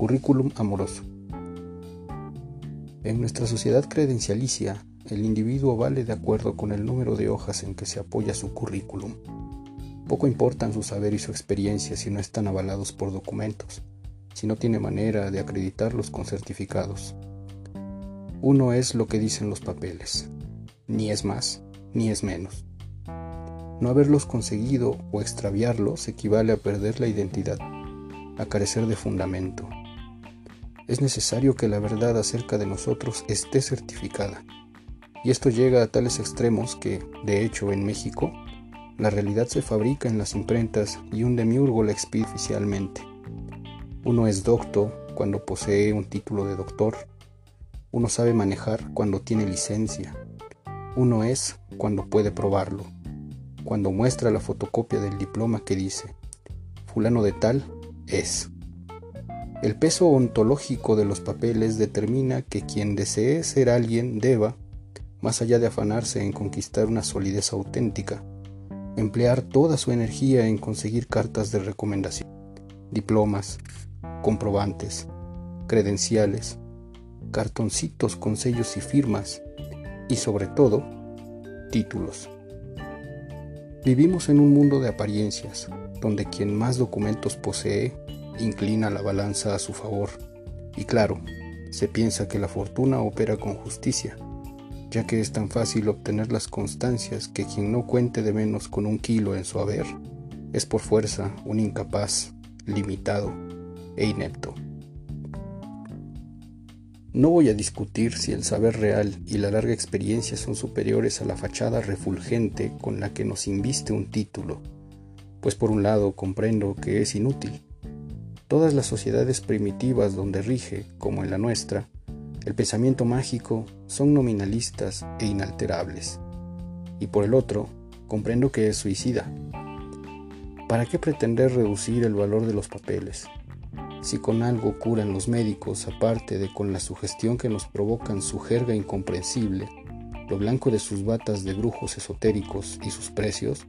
Currículum amoroso. En nuestra sociedad credencialicia, el individuo vale de acuerdo con el número de hojas en que se apoya su currículum. Poco importan su saber y su experiencia si no están avalados por documentos, si no tiene manera de acreditarlos con certificados. Uno es lo que dicen los papeles, ni es más, ni es menos. No haberlos conseguido o extraviarlos equivale a perder la identidad, a carecer de fundamento. Es necesario que la verdad acerca de nosotros esté certificada. Y esto llega a tales extremos que, de hecho, en México, la realidad se fabrica en las imprentas y un demiurgo la expide oficialmente. Uno es docto cuando posee un título de doctor, uno sabe manejar cuando tiene licencia. Uno es cuando puede probarlo. Cuando muestra la fotocopia del diploma que dice, fulano de tal es. El peso ontológico de los papeles determina que quien desee ser alguien deba, más allá de afanarse en conquistar una solidez auténtica, emplear toda su energía en conseguir cartas de recomendación, diplomas, comprobantes, credenciales, cartoncitos con sellos y firmas y sobre todo títulos. Vivimos en un mundo de apariencias, donde quien más documentos posee inclina la balanza a su favor. Y claro, se piensa que la fortuna opera con justicia, ya que es tan fácil obtener las constancias que quien no cuente de menos con un kilo en su haber es por fuerza un incapaz, limitado e inepto. No voy a discutir si el saber real y la larga experiencia son superiores a la fachada refulgente con la que nos inviste un título, pues por un lado comprendo que es inútil. Todas las sociedades primitivas donde rige, como en la nuestra, el pensamiento mágico son nominalistas e inalterables. Y por el otro, comprendo que es suicida. ¿Para qué pretender reducir el valor de los papeles? Si con algo curan los médicos, aparte de con la sugestión que nos provocan su jerga incomprensible, lo blanco de sus batas de brujos esotéricos y sus precios,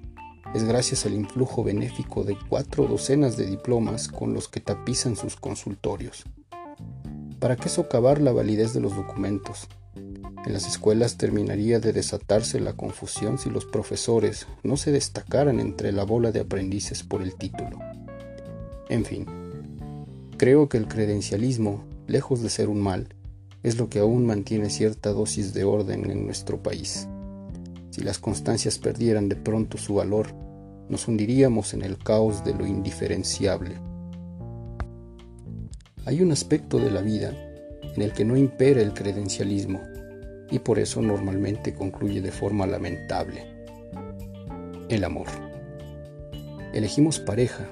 es gracias al influjo benéfico de cuatro docenas de diplomas con los que tapizan sus consultorios. ¿Para qué socavar la validez de los documentos? En las escuelas terminaría de desatarse la confusión si los profesores no se destacaran entre la bola de aprendices por el título. En fin, Creo que el credencialismo, lejos de ser un mal, es lo que aún mantiene cierta dosis de orden en nuestro país. Si las constancias perdieran de pronto su valor, nos hundiríamos en el caos de lo indiferenciable. Hay un aspecto de la vida en el que no impera el credencialismo y por eso normalmente concluye de forma lamentable. El amor. Elegimos pareja,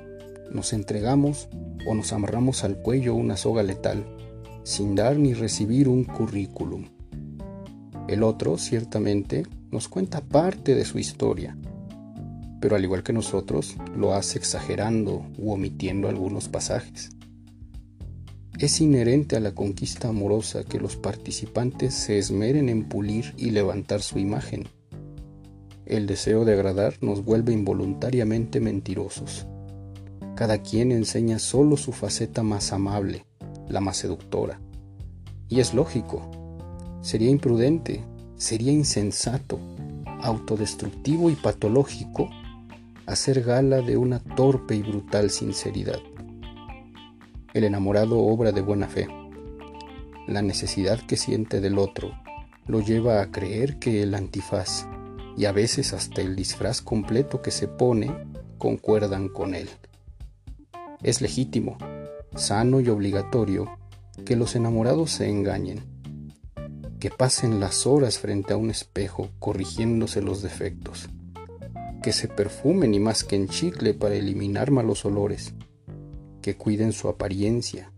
nos entregamos o nos amarramos al cuello una soga letal, sin dar ni recibir un currículum. El otro, ciertamente, nos cuenta parte de su historia, pero al igual que nosotros, lo hace exagerando u omitiendo algunos pasajes. Es inherente a la conquista amorosa que los participantes se esmeren en pulir y levantar su imagen. El deseo de agradar nos vuelve involuntariamente mentirosos. Cada quien enseña solo su faceta más amable, la más seductora. Y es lógico. Sería imprudente, sería insensato, autodestructivo y patológico hacer gala de una torpe y brutal sinceridad. El enamorado obra de buena fe. La necesidad que siente del otro lo lleva a creer que el antifaz y a veces hasta el disfraz completo que se pone concuerdan con él. Es legítimo, sano y obligatorio que los enamorados se engañen, que pasen las horas frente a un espejo corrigiéndose los defectos, que se perfumen y masquen chicle para eliminar malos olores, que cuiden su apariencia,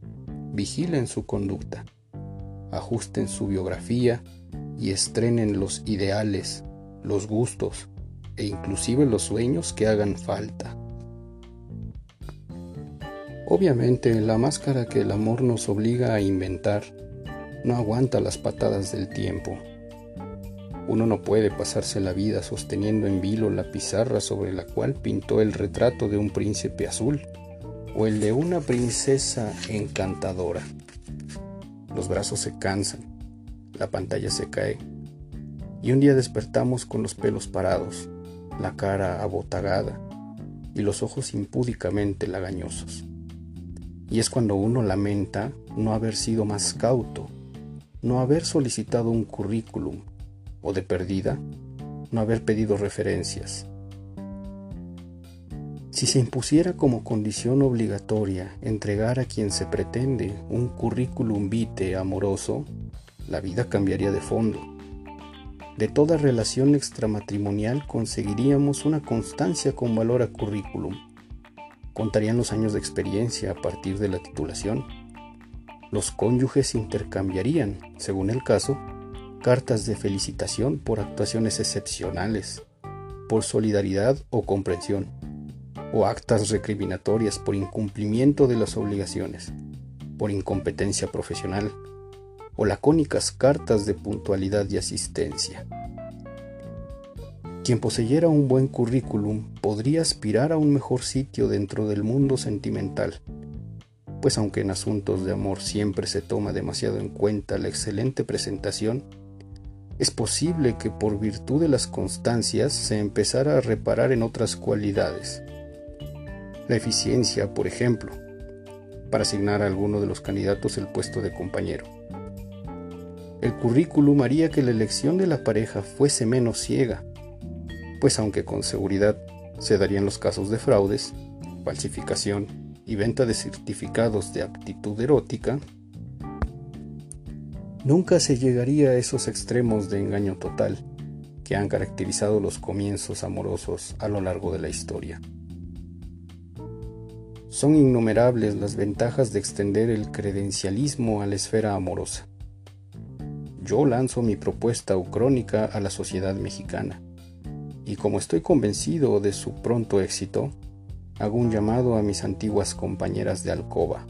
vigilen su conducta, ajusten su biografía y estrenen los ideales, los gustos e inclusive los sueños que hagan falta. Obviamente, la máscara que el amor nos obliga a inventar no aguanta las patadas del tiempo. Uno no puede pasarse la vida sosteniendo en vilo la pizarra sobre la cual pintó el retrato de un príncipe azul o el de una princesa encantadora. Los brazos se cansan, la pantalla se cae y un día despertamos con los pelos parados, la cara abotagada y los ojos impúdicamente lagañosos. Y es cuando uno lamenta no haber sido más cauto, no haber solicitado un currículum o de perdida, no haber pedido referencias. Si se impusiera como condición obligatoria entregar a quien se pretende un currículum vitae amoroso, la vida cambiaría de fondo. De toda relación extramatrimonial conseguiríamos una constancia con valor a currículum. Contarían los años de experiencia a partir de la titulación. Los cónyuges intercambiarían, según el caso, cartas de felicitación por actuaciones excepcionales, por solidaridad o comprensión, o actas recriminatorias por incumplimiento de las obligaciones, por incompetencia profesional, o lacónicas cartas de puntualidad y asistencia. Quien poseyera un buen currículum podría aspirar a un mejor sitio dentro del mundo sentimental, pues aunque en asuntos de amor siempre se toma demasiado en cuenta la excelente presentación, es posible que por virtud de las constancias se empezara a reparar en otras cualidades. La eficiencia, por ejemplo, para asignar a alguno de los candidatos el puesto de compañero. El currículum haría que la elección de la pareja fuese menos ciega, pues aunque con seguridad se darían los casos de fraudes, falsificación y venta de certificados de aptitud erótica, nunca se llegaría a esos extremos de engaño total que han caracterizado los comienzos amorosos a lo largo de la historia. Son innumerables las ventajas de extender el credencialismo a la esfera amorosa. Yo lanzo mi propuesta o crónica a la sociedad mexicana y como estoy convencido de su pronto éxito, hago un llamado a mis antiguas compañeras de alcoba,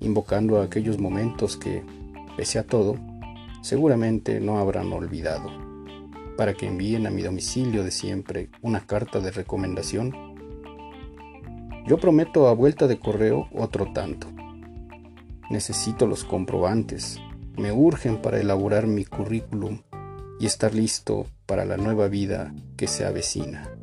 invocando a aquellos momentos que, pese a todo, seguramente no habrán olvidado, para que envíen a mi domicilio de siempre una carta de recomendación. Yo prometo a vuelta de correo otro tanto. Necesito los comprobantes, me urgen para elaborar mi currículum y estar listo para la nueva vida que se avecina.